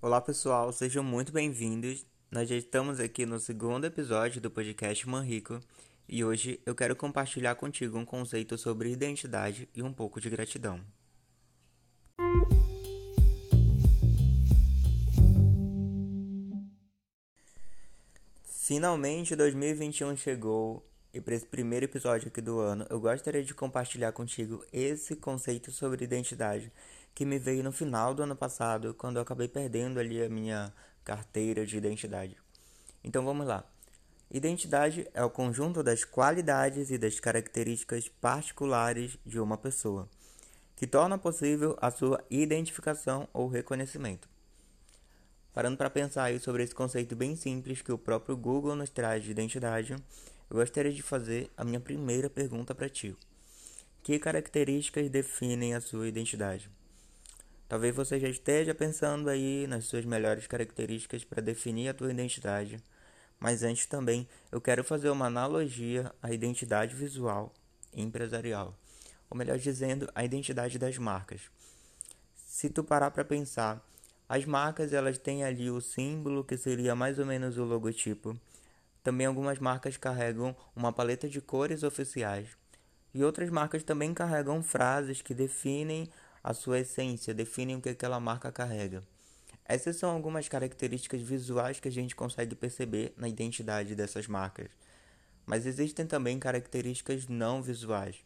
Olá pessoal, sejam muito bem-vindos. Nós já estamos aqui no segundo episódio do podcast Manrico e hoje eu quero compartilhar contigo um conceito sobre identidade e um pouco de gratidão. Finalmente 2021 chegou e para esse primeiro episódio aqui do ano eu gostaria de compartilhar contigo esse conceito sobre identidade que me veio no final do ano passado, quando eu acabei perdendo ali a minha carteira de identidade. Então vamos lá. Identidade é o conjunto das qualidades e das características particulares de uma pessoa, que torna possível a sua identificação ou reconhecimento. Parando para pensar aí sobre esse conceito bem simples que o próprio Google nos traz de identidade, eu gostaria de fazer a minha primeira pergunta para ti. Que características definem a sua identidade? Talvez você já esteja pensando aí nas suas melhores características para definir a tua identidade, mas antes também eu quero fazer uma analogia à identidade visual empresarial, ou melhor dizendo, a identidade das marcas. Se tu parar para pensar, as marcas elas têm ali o símbolo que seria mais ou menos o logotipo. Também algumas marcas carregam uma paleta de cores oficiais. E outras marcas também carregam frases que definem a sua essência, definem o que aquela marca carrega. Essas são algumas características visuais que a gente consegue perceber na identidade dessas marcas. Mas existem também características não visuais.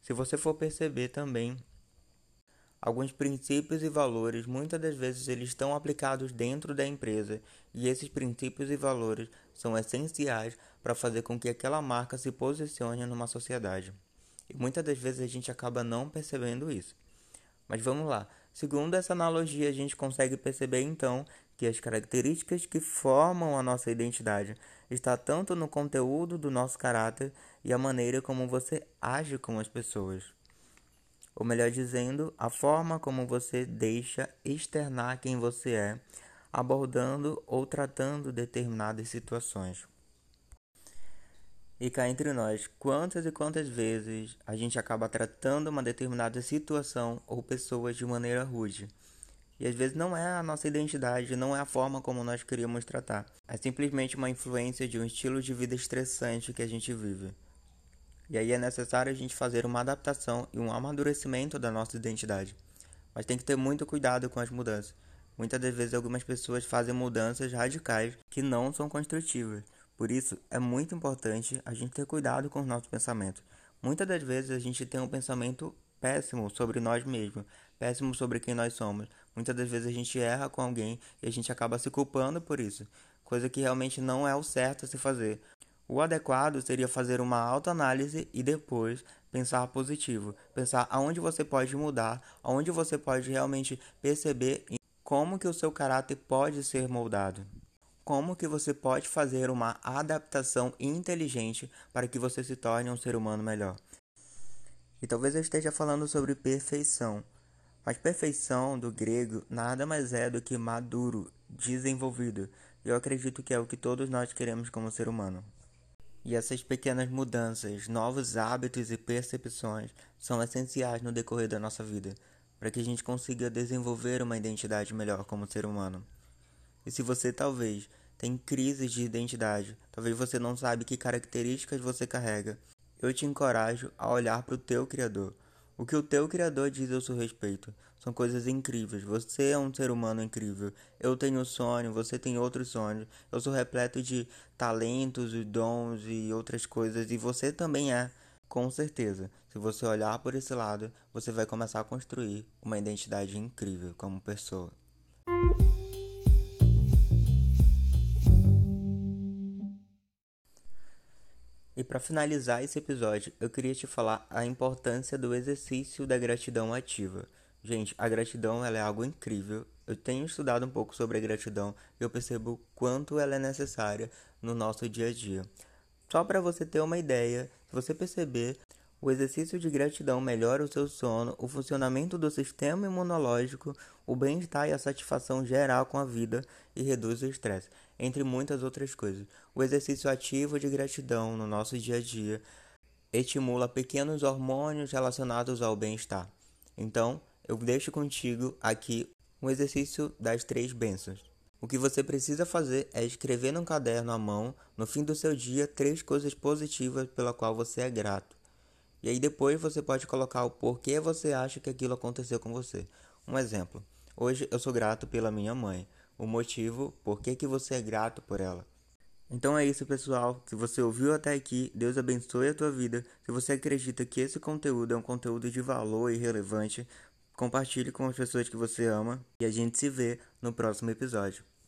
Se você for perceber também, alguns princípios e valores, muitas das vezes eles estão aplicados dentro da empresa, e esses princípios e valores são essenciais para fazer com que aquela marca se posicione numa sociedade. E muitas das vezes a gente acaba não percebendo isso. Mas vamos lá. Segundo essa analogia, a gente consegue perceber então que as características que formam a nossa identidade está tanto no conteúdo do nosso caráter e a maneira como você age com as pessoas. Ou melhor dizendo, a forma como você deixa externar quem você é, abordando ou tratando determinadas situações. E cá entre nós, quantas e quantas vezes a gente acaba tratando uma determinada situação ou pessoa de maneira rude? E às vezes não é a nossa identidade, não é a forma como nós queríamos tratar. É simplesmente uma influência de um estilo de vida estressante que a gente vive. E aí é necessário a gente fazer uma adaptação e um amadurecimento da nossa identidade. Mas tem que ter muito cuidado com as mudanças. Muitas das vezes algumas pessoas fazem mudanças radicais que não são construtivas. Por isso, é muito importante a gente ter cuidado com os nossos pensamentos. Muitas das vezes a gente tem um pensamento péssimo sobre nós mesmos, péssimo sobre quem nós somos. Muitas das vezes a gente erra com alguém e a gente acaba se culpando por isso, coisa que realmente não é o certo a se fazer. O adequado seria fazer uma autoanálise e depois pensar positivo, pensar aonde você pode mudar, aonde você pode realmente perceber como que o seu caráter pode ser moldado como que você pode fazer uma adaptação inteligente para que você se torne um ser humano melhor. E talvez eu esteja falando sobre perfeição, mas perfeição do grego nada mais é do que maduro, desenvolvido. Eu acredito que é o que todos nós queremos como ser humano. E essas pequenas mudanças, novos hábitos e percepções são essenciais no decorrer da nossa vida, para que a gente consiga desenvolver uma identidade melhor como ser humano. E se você talvez tem crises de identidade, talvez você não sabe que características você carrega, eu te encorajo a olhar para o teu Criador. O que o teu Criador diz ao seu respeito são coisas incríveis. Você é um ser humano incrível. Eu tenho sonho, você tem outros sonhos. Eu sou repleto de talentos e dons e outras coisas, e você também é. Com certeza, se você olhar por esse lado, você vai começar a construir uma identidade incrível como pessoa. E para finalizar esse episódio, eu queria te falar a importância do exercício da gratidão ativa. Gente, a gratidão ela é algo incrível. Eu tenho estudado um pouco sobre a gratidão e eu percebo quanto ela é necessária no nosso dia a dia. Só para você ter uma ideia, se você perceber, o exercício de gratidão melhora o seu sono, o funcionamento do sistema imunológico, o bem-estar e a satisfação geral com a vida e reduz o estresse, entre muitas outras coisas. O exercício ativo de gratidão no nosso dia a dia estimula pequenos hormônios relacionados ao bem-estar. Então, eu deixo contigo aqui Um exercício das três bênçãos. O que você precisa fazer é escrever num caderno à mão, no fim do seu dia, três coisas positivas pela qual você é grato. E aí depois você pode colocar o porquê você acha que aquilo aconteceu com você. Um exemplo. Hoje eu sou grato pela minha mãe. O motivo, por que, que você é grato por ela. Então é isso, pessoal. Se você ouviu até aqui, Deus abençoe a tua vida. Se você acredita que esse conteúdo é um conteúdo de valor e relevante, compartilhe com as pessoas que você ama e a gente se vê no próximo episódio.